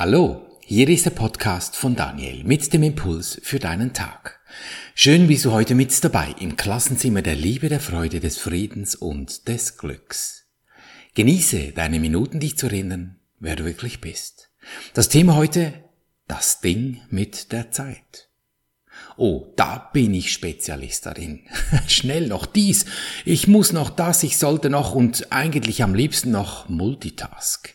Hallo, hier ist der Podcast von Daniel mit dem Impuls für deinen Tag. Schön bist du heute mit dabei im Klassenzimmer der Liebe, der Freude, des Friedens und des Glücks. Genieße deine Minuten, dich zu erinnern, wer du wirklich bist. Das Thema heute, das Ding mit der Zeit. Oh, da bin ich Spezialist darin. Schnell noch dies, ich muss noch das, ich sollte noch und eigentlich am liebsten noch Multitask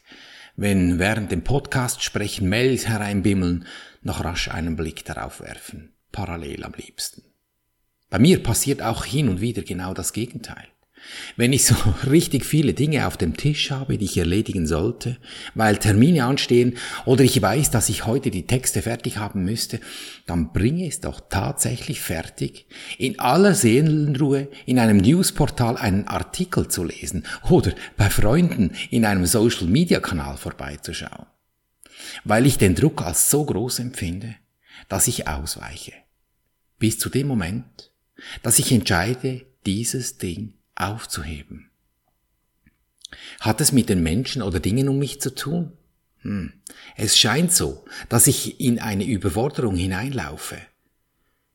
wenn während dem Podcast sprechen Mails hereinbimmeln, noch rasch einen Blick darauf werfen, parallel am liebsten. Bei mir passiert auch hin und wieder genau das Gegenteil. Wenn ich so richtig viele Dinge auf dem Tisch habe, die ich erledigen sollte, weil Termine anstehen oder ich weiß, dass ich heute die Texte fertig haben müsste, dann bringe ich es doch tatsächlich fertig, in aller Seelenruhe in einem Newsportal einen Artikel zu lesen oder bei Freunden in einem Social-Media-Kanal vorbeizuschauen. Weil ich den Druck als so groß empfinde, dass ich ausweiche. Bis zu dem Moment, dass ich entscheide, dieses Ding aufzuheben. Hat es mit den Menschen oder Dingen um mich zu tun? Hm. Es scheint so, dass ich in eine Überforderung hineinlaufe.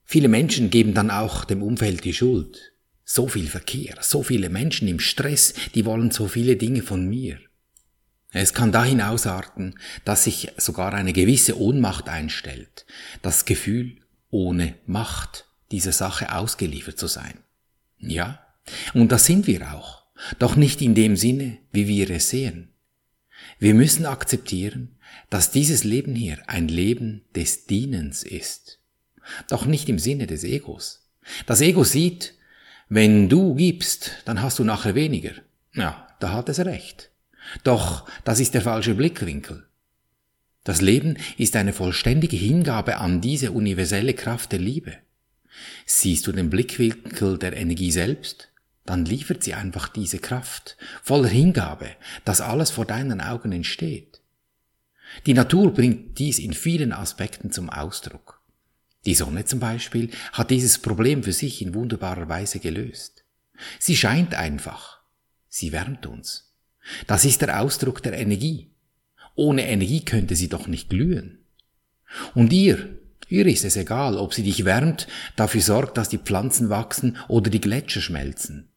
Viele Menschen geben dann auch dem Umfeld die Schuld. So viel Verkehr, so viele Menschen im Stress, die wollen so viele Dinge von mir. Es kann dahin ausarten, dass sich sogar eine gewisse Ohnmacht einstellt, das Gefühl, ohne Macht dieser Sache ausgeliefert zu sein. Ja, und das sind wir auch, doch nicht in dem Sinne, wie wir es sehen. Wir müssen akzeptieren, dass dieses Leben hier ein Leben des Dienens ist, doch nicht im Sinne des Egos. Das Ego sieht, wenn du gibst, dann hast du nachher weniger. Ja, da hat es recht. Doch das ist der falsche Blickwinkel. Das Leben ist eine vollständige Hingabe an diese universelle Kraft der Liebe. Siehst du den Blickwinkel der Energie selbst, dann liefert sie einfach diese Kraft, voller Hingabe, dass alles vor deinen Augen entsteht. Die Natur bringt dies in vielen Aspekten zum Ausdruck. Die Sonne zum Beispiel hat dieses Problem für sich in wunderbarer Weise gelöst. Sie scheint einfach. Sie wärmt uns. Das ist der Ausdruck der Energie. Ohne Energie könnte sie doch nicht glühen. Und ihr, ihr ist es egal, ob sie dich wärmt, dafür sorgt, dass die Pflanzen wachsen oder die Gletscher schmelzen.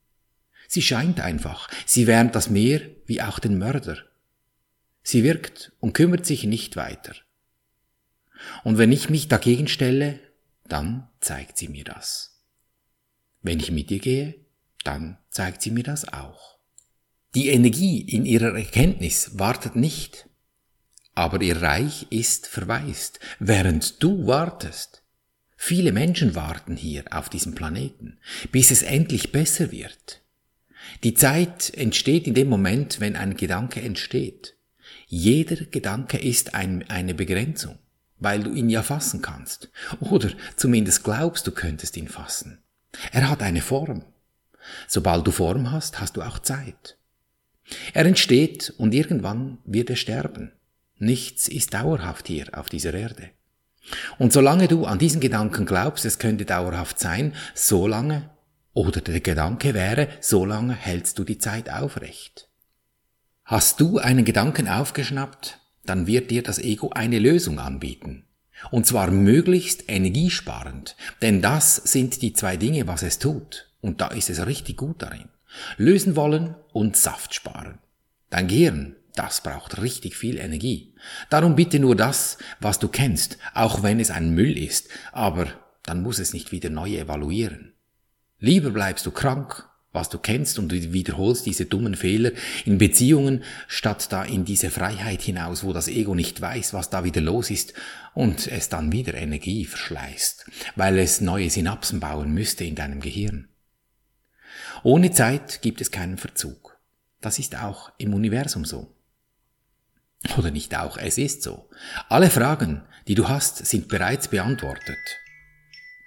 Sie scheint einfach, sie wärmt das Meer wie auch den Mörder. Sie wirkt und kümmert sich nicht weiter. Und wenn ich mich dagegen stelle, dann zeigt sie mir das. Wenn ich mit ihr gehe, dann zeigt sie mir das auch. Die Energie in ihrer Erkenntnis wartet nicht, aber ihr Reich ist verwaist, während du wartest. Viele Menschen warten hier auf diesem Planeten, bis es endlich besser wird. Die Zeit entsteht in dem Moment, wenn ein Gedanke entsteht. Jeder Gedanke ist ein, eine Begrenzung, weil du ihn ja fassen kannst. Oder zumindest glaubst, du könntest ihn fassen. Er hat eine Form. Sobald du Form hast, hast du auch Zeit. Er entsteht und irgendwann wird er sterben. Nichts ist dauerhaft hier auf dieser Erde. Und solange du an diesen Gedanken glaubst, es könnte dauerhaft sein, solange oder der Gedanke wäre, so lange hältst du die Zeit aufrecht. Hast du einen Gedanken aufgeschnappt, dann wird dir das Ego eine Lösung anbieten. Und zwar möglichst energiesparend, denn das sind die zwei Dinge, was es tut. Und da ist es richtig gut darin. Lösen wollen und Saft sparen. Dein Gehirn, das braucht richtig viel Energie. Darum bitte nur das, was du kennst, auch wenn es ein Müll ist, aber dann muss es nicht wieder neu evaluieren. Lieber bleibst du krank, was du kennst, und du wiederholst diese dummen Fehler in Beziehungen, statt da in diese Freiheit hinaus, wo das Ego nicht weiß, was da wieder los ist, und es dann wieder Energie verschleißt, weil es neue Synapsen bauen müsste in deinem Gehirn. Ohne Zeit gibt es keinen Verzug. Das ist auch im Universum so. Oder nicht auch, es ist so. Alle Fragen, die du hast, sind bereits beantwortet.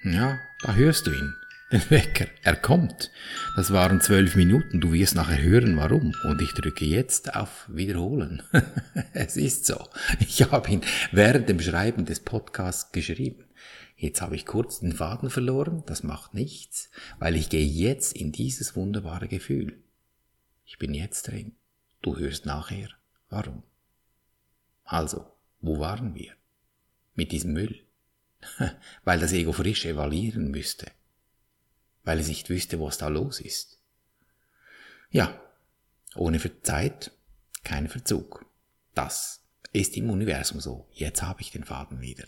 Ja, da hörst du ihn den Wecker. Er kommt. Das waren zwölf Minuten. Du wirst nachher hören, warum. Und ich drücke jetzt auf Wiederholen. es ist so. Ich habe ihn während dem Schreiben des Podcasts geschrieben. Jetzt habe ich kurz den Faden verloren. Das macht nichts, weil ich gehe jetzt in dieses wunderbare Gefühl. Ich bin jetzt drin. Du hörst nachher, warum. Also, Wo waren wir? Mit diesem Müll. Weil das Ego frisch evaluieren müsste. Weil es nicht wüsste, was da los ist. Ja, ohne Zeit kein Verzug. Das ist im Universum so. Jetzt habe ich den Faden wieder.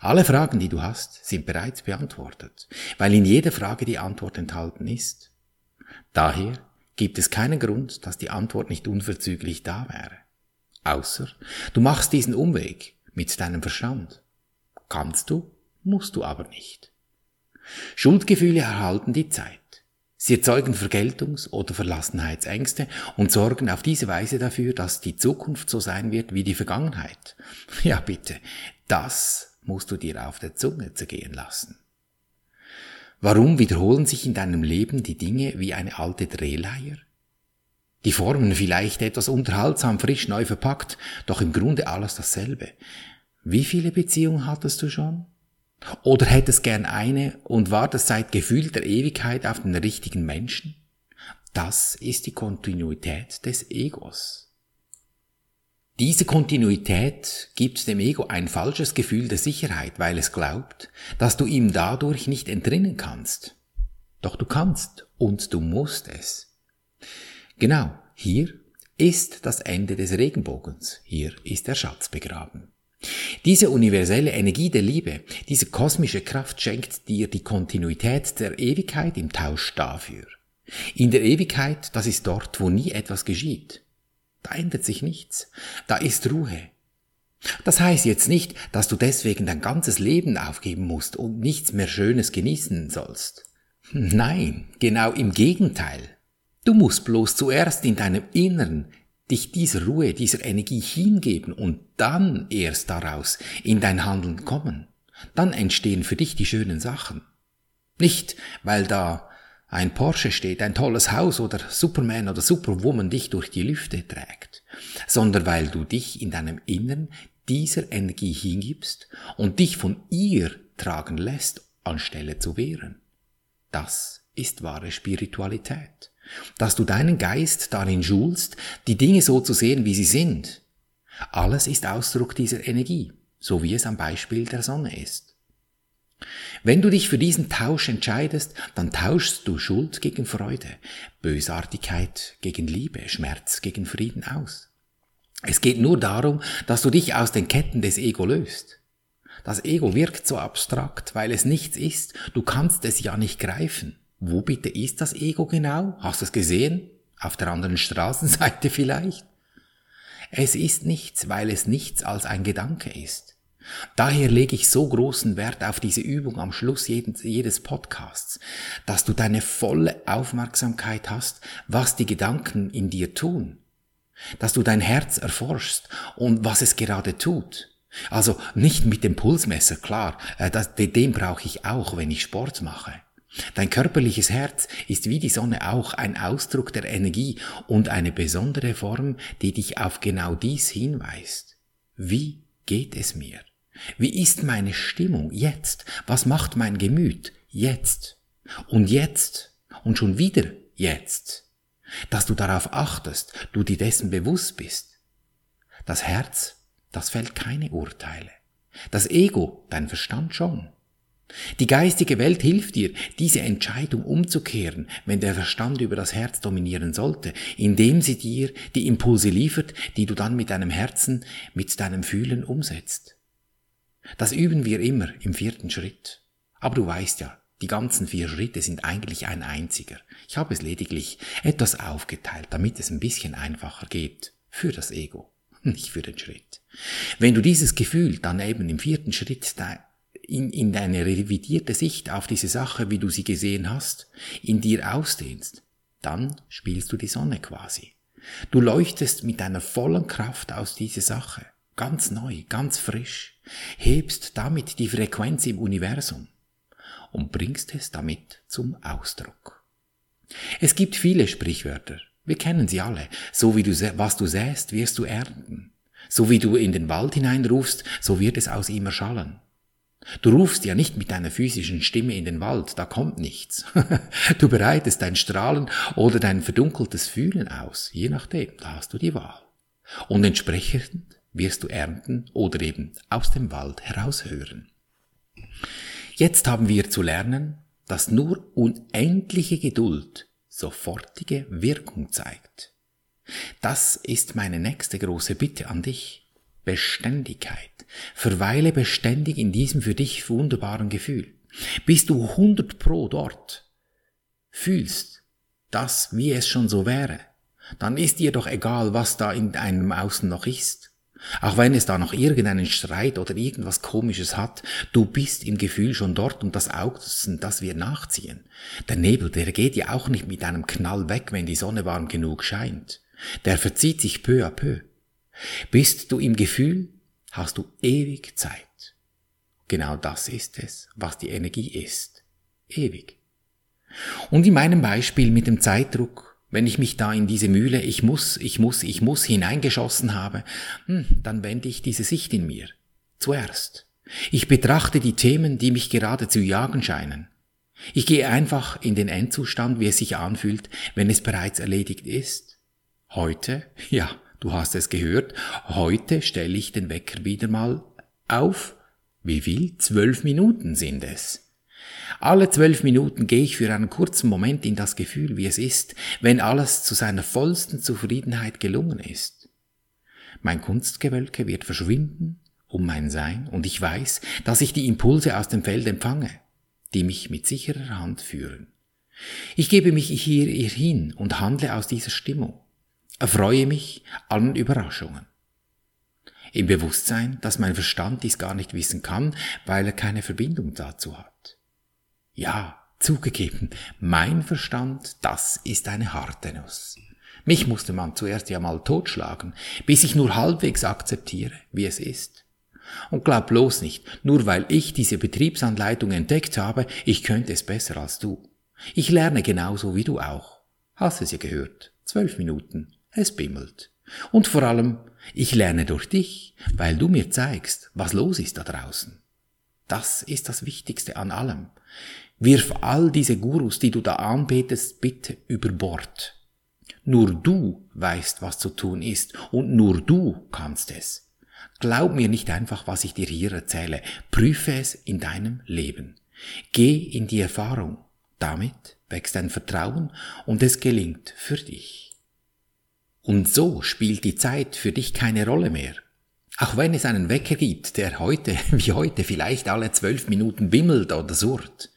Alle Fragen, die du hast, sind bereits beantwortet, weil in jeder Frage die Antwort enthalten ist. Daher gibt es keinen Grund, dass die Antwort nicht unverzüglich da wäre. Außer du machst diesen Umweg mit deinem Verstand. Kannst du, musst du aber nicht. Schuldgefühle erhalten die Zeit. Sie erzeugen Vergeltungs- oder Verlassenheitsängste und sorgen auf diese Weise dafür, dass die Zukunft so sein wird wie die Vergangenheit. Ja bitte, das musst du dir auf der Zunge zergehen lassen. Warum wiederholen sich in deinem Leben die Dinge wie eine alte Drehleier? Die Formen vielleicht etwas unterhaltsam frisch neu verpackt, doch im Grunde alles dasselbe. Wie viele Beziehungen hattest du schon? Oder hättest gern eine und wartest seit gefühlter Ewigkeit auf den richtigen Menschen? Das ist die Kontinuität des Egos. Diese Kontinuität gibt dem Ego ein falsches Gefühl der Sicherheit, weil es glaubt, dass du ihm dadurch nicht entrinnen kannst. Doch du kannst und du musst es. Genau, hier ist das Ende des Regenbogens, hier ist der Schatz begraben. Diese universelle Energie der Liebe, diese kosmische Kraft schenkt dir die Kontinuität der Ewigkeit im Tausch dafür. In der Ewigkeit, das ist dort, wo nie etwas geschieht. Da ändert sich nichts. Da ist Ruhe. Das heißt jetzt nicht, dass du deswegen dein ganzes Leben aufgeben musst und nichts mehr Schönes genießen sollst. Nein, genau im Gegenteil. Du musst bloß zuerst in deinem Innern dich dieser Ruhe, dieser Energie hingeben und dann erst daraus in dein Handeln kommen. Dann entstehen für dich die schönen Sachen. Nicht, weil da ein Porsche steht, ein tolles Haus oder Superman oder Superwoman dich durch die Lüfte trägt, sondern weil du dich in deinem Innern dieser Energie hingibst und dich von ihr tragen lässt, anstelle zu wehren. Das ist wahre Spiritualität dass du deinen Geist darin schulst, die Dinge so zu sehen, wie sie sind. Alles ist Ausdruck dieser Energie, so wie es am Beispiel der Sonne ist. Wenn du dich für diesen Tausch entscheidest, dann tauschst du Schuld gegen Freude, Bösartigkeit gegen Liebe, Schmerz gegen Frieden aus. Es geht nur darum, dass du dich aus den Ketten des Ego löst. Das Ego wirkt so abstrakt, weil es nichts ist, du kannst es ja nicht greifen. Wo bitte ist das Ego genau? Hast du es gesehen? Auf der anderen Straßenseite vielleicht? Es ist nichts, weil es nichts als ein Gedanke ist. Daher lege ich so großen Wert auf diese Übung am Schluss jedes Podcasts, dass du deine volle Aufmerksamkeit hast, was die Gedanken in dir tun. Dass du dein Herz erforschst und was es gerade tut. Also nicht mit dem Pulsmesser, klar, äh, den brauche ich auch, wenn ich Sport mache. Dein körperliches Herz ist wie die Sonne auch ein Ausdruck der Energie und eine besondere Form, die dich auf genau dies hinweist. Wie geht es mir? Wie ist meine Stimmung jetzt? Was macht mein Gemüt jetzt? Und jetzt? Und schon wieder jetzt? Dass du darauf achtest, du dir dessen bewusst bist. Das Herz, das fällt keine Urteile. Das Ego, dein Verstand schon. Die geistige Welt hilft dir, diese Entscheidung umzukehren, wenn der Verstand über das Herz dominieren sollte, indem sie dir die Impulse liefert, die du dann mit deinem Herzen, mit deinem Fühlen umsetzt. Das üben wir immer im vierten Schritt. Aber du weißt ja, die ganzen vier Schritte sind eigentlich ein einziger. Ich habe es lediglich etwas aufgeteilt, damit es ein bisschen einfacher geht. Für das Ego, nicht für den Schritt. Wenn du dieses Gefühl dann eben im vierten Schritt in, in deine revidierte Sicht auf diese Sache, wie du sie gesehen hast, in dir ausdehnst, dann spielst du die Sonne quasi. Du leuchtest mit deiner vollen Kraft aus dieser Sache, ganz neu, ganz frisch, hebst damit die Frequenz im Universum und bringst es damit zum Ausdruck. Es gibt viele Sprichwörter, wir kennen sie alle, so wie du, was du säst, wirst du ernten. So wie du in den Wald hineinrufst, so wird es aus ihm erschallen. Du rufst ja nicht mit deiner physischen Stimme in den Wald, da kommt nichts. du bereitest dein Strahlen oder dein verdunkeltes Fühlen aus, je nachdem, da hast du die Wahl. Und entsprechend wirst du ernten oder eben aus dem Wald heraushören. Jetzt haben wir zu lernen, dass nur unendliche Geduld sofortige Wirkung zeigt. Das ist meine nächste große Bitte an dich. Beständigkeit. Verweile beständig in diesem für dich wunderbaren Gefühl. Bist du 100 pro dort, fühlst das, wie es schon so wäre, dann ist dir doch egal, was da in deinem Außen noch ist. Auch wenn es da noch irgendeinen Streit oder irgendwas Komisches hat, du bist im Gefühl schon dort und das Außen, das wir nachziehen. Der Nebel, der geht ja auch nicht mit einem Knall weg, wenn die Sonne warm genug scheint. Der verzieht sich peu à peu. Bist du im Gefühl, hast du ewig Zeit. Genau das ist es, was die Energie ist. Ewig. Und in meinem Beispiel mit dem Zeitdruck, wenn ich mich da in diese Mühle, ich muss, ich muss, ich muss hineingeschossen habe, hm, dann wende ich diese Sicht in mir. Zuerst. Ich betrachte die Themen, die mich gerade zu jagen scheinen. Ich gehe einfach in den Endzustand, wie es sich anfühlt, wenn es bereits erledigt ist. Heute, ja, du hast es gehört, heute stelle ich den Wecker wieder mal auf. Wie viel? Zwölf Minuten sind es. Alle zwölf Minuten gehe ich für einen kurzen Moment in das Gefühl, wie es ist, wenn alles zu seiner vollsten Zufriedenheit gelungen ist. Mein Kunstgewölke wird verschwinden um mein Sein und ich weiß, dass ich die Impulse aus dem Feld empfange, die mich mit sicherer Hand führen. Ich gebe mich hier hin und handle aus dieser Stimmung, erfreue mich allen Überraschungen. Im Bewusstsein, dass mein Verstand dies gar nicht wissen kann, weil er keine Verbindung dazu hat. Ja, zugegeben, mein Verstand, das ist eine harte Nuss. Mich musste man zuerst ja mal totschlagen, bis ich nur halbwegs akzeptiere, wie es ist. Und glaub bloß nicht, nur weil ich diese Betriebsanleitung entdeckt habe, ich könnte es besser als du. Ich lerne genauso wie du auch. Hast es ja gehört. Zwölf Minuten. Es bimmelt. Und vor allem, ich lerne durch dich, weil du mir zeigst, was los ist da draußen. Das ist das Wichtigste an allem. Wirf all diese Gurus, die du da anbetest, bitte über Bord. Nur du weißt, was zu tun ist, und nur du kannst es. Glaub mir nicht einfach, was ich dir hier erzähle, prüfe es in deinem Leben. Geh in die Erfahrung, damit wächst dein Vertrauen und es gelingt für dich. Und so spielt die Zeit für dich keine Rolle mehr. Auch wenn es einen Wecker gibt, der heute, wie heute, vielleicht alle zwölf Minuten bimmelt oder surrt.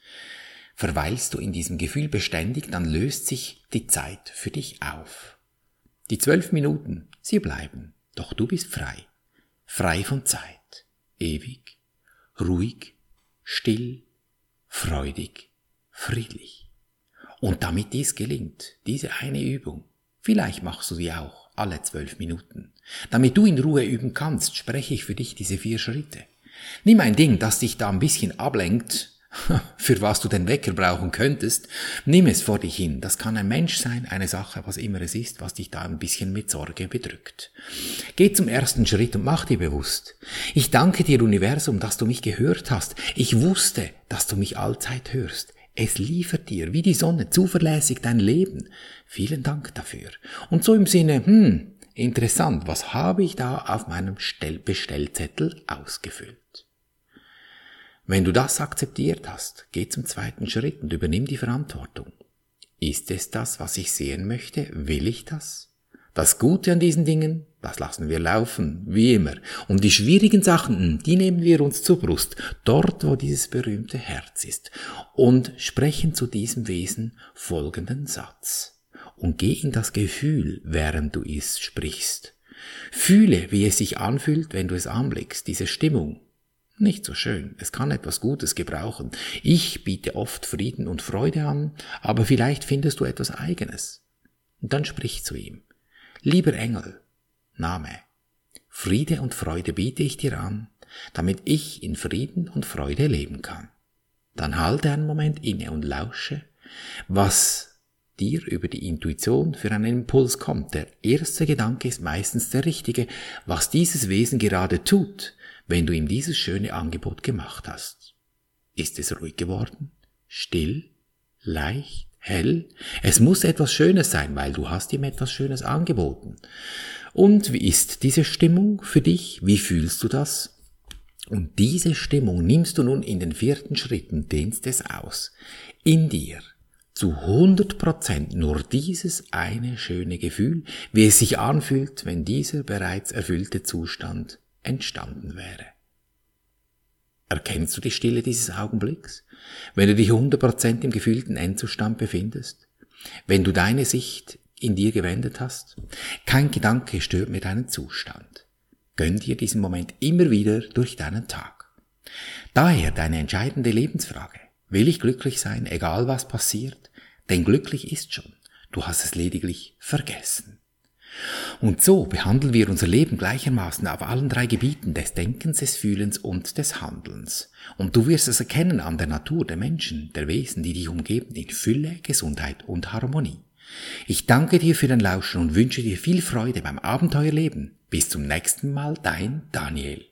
Verweilst du in diesem Gefühl beständig, dann löst sich die Zeit für dich auf. Die zwölf Minuten, sie bleiben, doch du bist frei. Frei von Zeit. Ewig, ruhig, still, freudig, friedlich. Und damit dies gelingt, diese eine Übung, vielleicht machst du sie auch alle zwölf Minuten. Damit du in Ruhe üben kannst, spreche ich für dich diese vier Schritte. Nimm ein Ding, das dich da ein bisschen ablenkt, für was du den Wecker brauchen könntest, nimm es vor dich hin. Das kann ein Mensch sein, eine Sache, was immer es ist, was dich da ein bisschen mit Sorge bedrückt. Geh zum ersten Schritt und mach dir bewusst. Ich danke dir, Universum, dass du mich gehört hast. Ich wusste, dass du mich allzeit hörst. Es liefert dir wie die Sonne zuverlässig dein Leben. Vielen Dank dafür. Und so im Sinne, hm, interessant, was habe ich da auf meinem Bestellzettel ausgefüllt? Wenn du das akzeptiert hast, geh zum zweiten Schritt und übernimm die Verantwortung. Ist es das, was ich sehen möchte? Will ich das? Das Gute an diesen Dingen, das lassen wir laufen, wie immer. Und die schwierigen Sachen, die nehmen wir uns zur Brust, dort, wo dieses berühmte Herz ist, und sprechen zu diesem Wesen folgenden Satz. Und geh in das Gefühl, während du es sprichst. Fühle, wie es sich anfühlt, wenn du es anblickst, diese Stimmung, nicht so schön. Es kann etwas Gutes gebrauchen. Ich biete oft Frieden und Freude an, aber vielleicht findest du etwas eigenes. Und dann sprich zu ihm. Lieber Engel, Name. Friede und Freude biete ich dir an, damit ich in Frieden und Freude leben kann. Dann halte einen Moment inne und lausche, was dir über die Intuition für einen Impuls kommt. Der erste Gedanke ist meistens der richtige, was dieses Wesen gerade tut, wenn du ihm dieses schöne Angebot gemacht hast? Ist es ruhig geworden? Still? Leicht? Hell. Es muss etwas Schönes sein, weil du hast ihm etwas Schönes angeboten. Und wie ist diese Stimmung für dich? Wie fühlst du das? Und diese Stimmung nimmst du nun in den vierten Schritt und dehnst es aus. In dir. Zu 100 Prozent nur dieses eine schöne Gefühl, wie es sich anfühlt, wenn dieser bereits erfüllte Zustand entstanden wäre. Erkennst du die Stille dieses Augenblicks, wenn du dich 100% im gefühlten Endzustand befindest? Wenn du deine Sicht in dir gewendet hast? Kein Gedanke stört mir deinen Zustand. Gönn dir diesen Moment immer wieder durch deinen Tag. Daher deine entscheidende Lebensfrage. Will ich glücklich sein, egal was passiert? Denn glücklich ist schon. Du hast es lediglich vergessen. Und so behandeln wir unser Leben gleichermaßen auf allen drei Gebieten des Denkens, des Fühlens und des Handelns. Und du wirst es erkennen an der Natur der Menschen, der Wesen, die dich umgeben, in Fülle, Gesundheit und Harmonie. Ich danke dir für dein Lauschen und wünsche dir viel Freude beim Abenteuerleben. Bis zum nächsten Mal, dein Daniel.